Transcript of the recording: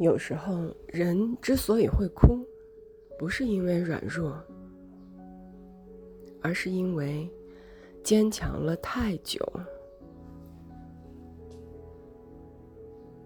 有时候人之所以会哭不是因为软弱而是因为坚强了太久。